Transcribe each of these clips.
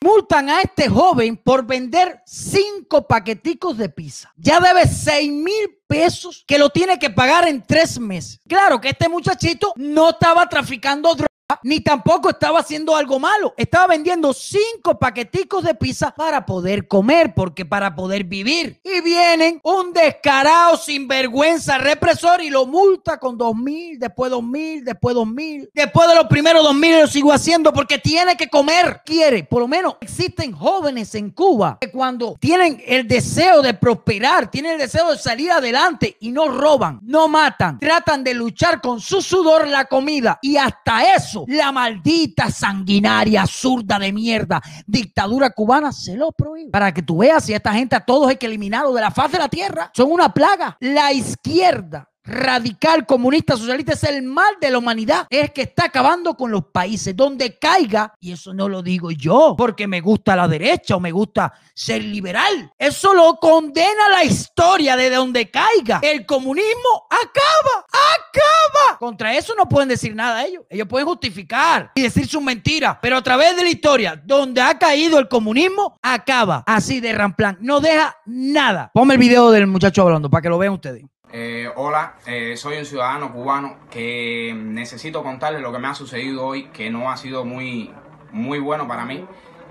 Multan a este joven por vender cinco paqueticos de pizza. Ya debe seis mil pesos que lo tiene que pagar en tres meses. Claro que este muchachito no estaba traficando drogas ni tampoco estaba haciendo algo malo. Estaba vendiendo cinco paqueticos de pizza para poder comer, porque para poder vivir. Y vienen un descarado sinvergüenza represor y lo multa con dos mil, después dos mil, después dos mil. Después de los primeros dos mil lo sigo haciendo porque tiene que comer. Quiere, por lo menos existen jóvenes en Cuba que cuando tienen el deseo de prosperar, tienen el deseo de salir adelante y no roban, no matan, tratan de luchar con su sudor la comida y hasta eso la maldita sanguinaria, zurda de mierda, dictadura cubana se lo prohíbe. Para que tú veas si esta gente a todos hay que eliminarlos de la faz de la tierra. Son una plaga. La izquierda radical, comunista, socialista es el mal de la humanidad. Es que está acabando con los países donde caiga, y eso no lo digo yo porque me gusta la derecha o me gusta ser liberal. Eso lo condena la historia de donde caiga. El comunismo acaba, acaba. Contra eso no pueden decir nada ellos. Ellos pueden justificar y decir sus mentiras, pero a través de la historia, donde ha caído el comunismo, acaba así de ramplan. No deja nada. Ponme el video del muchacho hablando para que lo vean ustedes. Eh, hola, eh, soy un ciudadano cubano que necesito contarles lo que me ha sucedido hoy, que no ha sido muy, muy bueno para mí.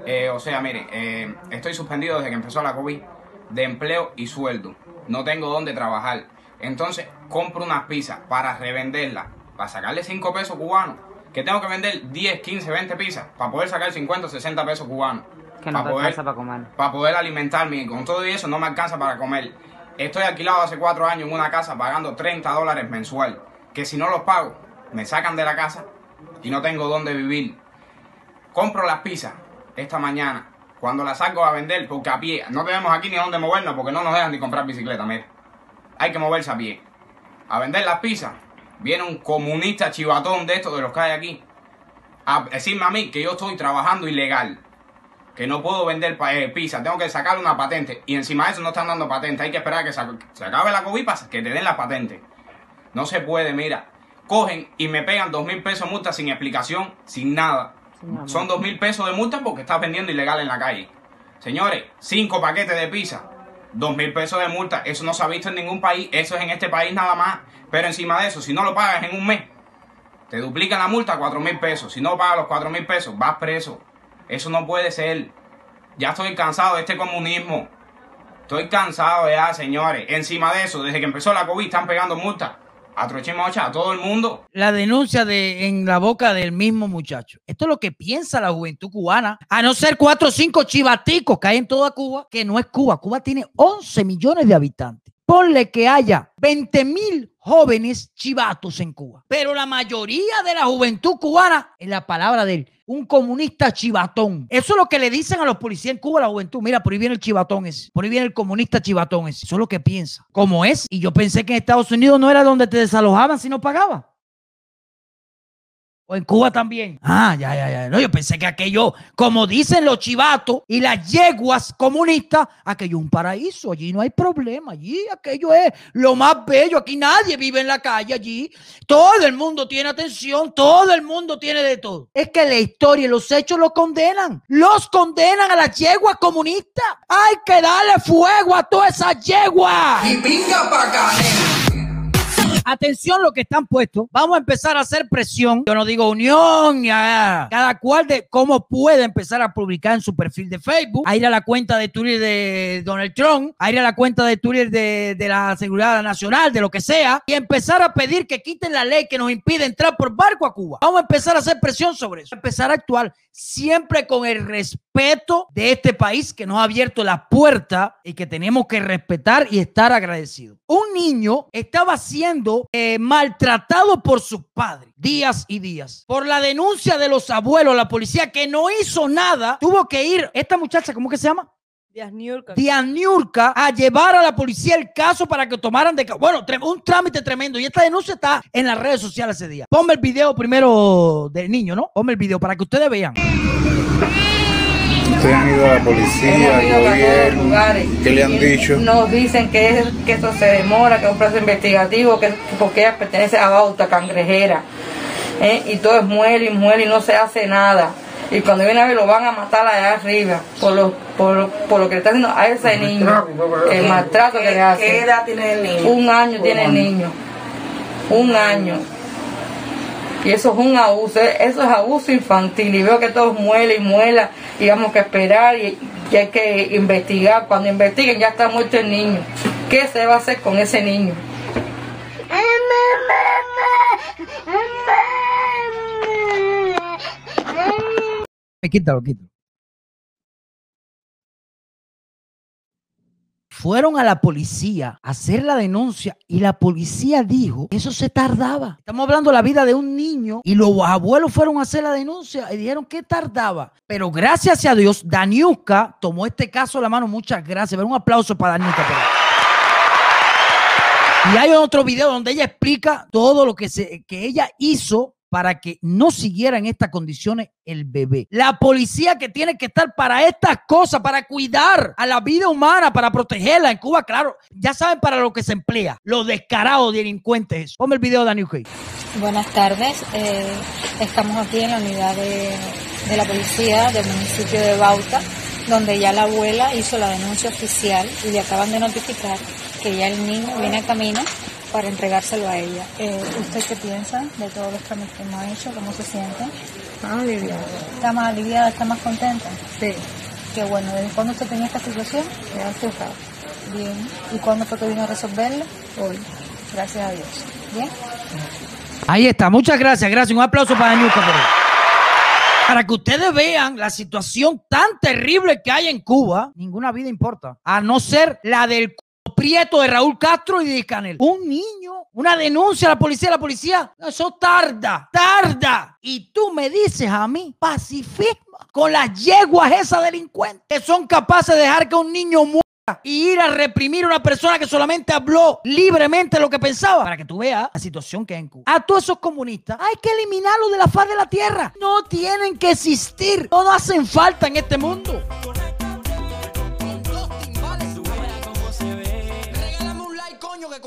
Eh, o sea, mire, estoy suspendido desde que empezó la COVID de empleo y sueldo. No tengo dónde trabajar. Entonces compro unas pizzas para revenderlas, para sacarle 5 pesos cubanos. Que tengo que vender 10, 15, 20 pizzas para poder sacar 50 60 pesos cubanos. Que no para te poder, alcanza para comer. Para poder alimentarme. Y con todo eso no me alcanza para comer. Estoy alquilado hace cuatro años en una casa pagando 30 dólares mensual. Que si no los pago, me sacan de la casa y no tengo dónde vivir. Compro las pizzas esta mañana. Cuando las salgo a vender, porque a pie, no tenemos aquí ni dónde movernos porque no nos dejan ni comprar bicicleta, mira. Hay que moverse a pie. A vender las pizzas, viene un comunista chivatón de estos de los que hay aquí. A decirme a mí que yo estoy trabajando ilegal que no puedo vender eh, pizza, tengo que sacar una patente. Y encima de eso no están dando patente, hay que esperar a que se, acabe la COVID para que te den la patente. No se puede, mira. Cogen y me pegan dos mil pesos de multa sin explicación, sin nada. Son dos mil pesos de multa porque estás vendiendo ilegal en la calle. Señores, cinco paquetes de pizza, dos mil pesos de multa. Eso no se ha visto en ningún país, eso es en este país nada más. Pero encima de eso, si no lo pagas en un mes, te duplican la multa a cuatro mil pesos. Si no pagas los cuatro mil pesos, vas preso. Eso no puede ser. Ya estoy cansado de este comunismo. Estoy cansado ya, señores. Encima de eso, desde que empezó la COVID, están pegando multas. A Trochimocha, a todo el mundo. La denuncia de en la boca del mismo muchacho. Esto es lo que piensa la juventud cubana. A no ser cuatro o cinco chivaticos que hay en toda Cuba, que no es Cuba. Cuba tiene 11 millones de habitantes. Ponle que haya 20 mil jóvenes chivatos en Cuba. Pero la mayoría de la juventud cubana, en la palabra de él, un comunista chivatón. Eso es lo que le dicen a los policías en Cuba, la juventud. Mira, por ahí viene el chivatón ese. Por ahí viene el comunista chivatón ese. Eso es lo que piensa. Como es. Y yo pensé que en Estados Unidos no era donde te desalojaban si no pagabas. O en Cuba también. Ah, ya, ya, ya. No, yo pensé que aquello, como dicen los chivatos y las yeguas comunistas, aquello es un paraíso. Allí no hay problema. Allí aquello es lo más bello. Aquí nadie vive en la calle. Allí todo el mundo tiene atención. Todo el mundo tiene de todo. Es que la historia y los hechos los condenan. Los condenan a las yeguas comunistas. Hay que darle fuego a todas esas yeguas. Y pinga pa' canela. Atención lo que están puestos. Vamos a empezar a hacer presión. Yo no digo unión, ya. cada cual de cómo puede empezar a publicar en su perfil de Facebook, a ir a la cuenta de Twitter de Donald Trump, a ir a la cuenta de Twitter de, de la Seguridad Nacional, de lo que sea, y empezar a pedir que quiten la ley que nos impide entrar por barco a Cuba. Vamos a empezar a hacer presión sobre eso. Empezar a actuar siempre con el respeto de este país que nos ha abierto la puerta y que tenemos que respetar y estar agradecidos. Un niño estaba siendo eh, maltratado por sus padres días y días. Por la denuncia de los abuelos, la policía que no hizo nada, tuvo que ir, esta muchacha, ¿cómo que se llama? Díaz Niurka. Díaz Niurka a llevar a la policía el caso para que tomaran de... Bueno, un trámite tremendo. Y esta denuncia está en las redes sociales ese día. Ponme el video primero del niño, ¿no? Ponme el video para que ustedes vean. Ustedes han ido a la policía, al gobierno, ¿qué le han dicho? Nos dicen que, es, que eso se demora, que es un proceso investigativo, que porque ella pertenece a Bauta Cangrejera. ¿eh? y todo es muere y muere y no se hace nada. Y cuando viene a ver lo van a matar allá arriba por lo, por, por lo que le está haciendo a ese niño, el maltrato que le hace. ¿Qué edad tiene el niño? Un año tiene el niño. Un año. Y eso es un abuso, eso es abuso infantil. Y veo que todos muela y muela y vamos que esperar y, hay que investigar. Cuando investiguen ya está muerto el niño. ¿Qué se va a hacer con ese niño? Quítalo, quítalo. Fueron a la policía a hacer la denuncia y la policía dijo eso se tardaba. Estamos hablando de la vida de un niño y los abuelos fueron a hacer la denuncia y dijeron que tardaba. Pero gracias a Dios, Daniuska tomó este caso a la mano. Muchas gracias. Un aplauso para Daniuska. Y hay otro video donde ella explica todo lo que, se, que ella hizo para que no siguiera en estas condiciones el bebé. La policía que tiene que estar para estas cosas, para cuidar a la vida humana, para protegerla en Cuba, claro, ya saben para lo que se emplea, los descarados delincuentes. Ponme el video de Daniel Key. Buenas tardes, eh, estamos aquí en la unidad de, de la policía del municipio de Bauta, donde ya la abuela hizo la denuncia oficial y le acaban de notificar que ya el niño viene a camino para entregárselo a ella. Eh, ¿Usted qué piensa de todos los trámites que hemos hecho? ¿Cómo se siente? Ah, aliviado. ¿Está más aliviada? ¿Está más contenta? Sí, Qué bueno. ¿Desde cuándo usted tenía esta situación? se sabe. Bien. ¿Y cuándo fue que vino a resolverla? Hoy. Gracias a Dios. Bien. Ahí está, muchas gracias, gracias. Un aplauso para Daniel por. Para que ustedes vean la situación tan terrible que hay en Cuba, ninguna vida importa, a no ser la del prieto de Raúl Castro y de Canel. Un niño, una denuncia a la policía, la policía, eso tarda, tarda. Y tú me dices a mí, pacifismo, con las yeguas esas delincuentes que son capaces de dejar que un niño muera y ir a reprimir a una persona que solamente habló libremente lo que pensaba. Para que tú veas la situación que hay en Cuba. A todos esos comunistas hay que eliminarlos de la faz de la tierra. No tienen que existir. No hacen falta en este mundo.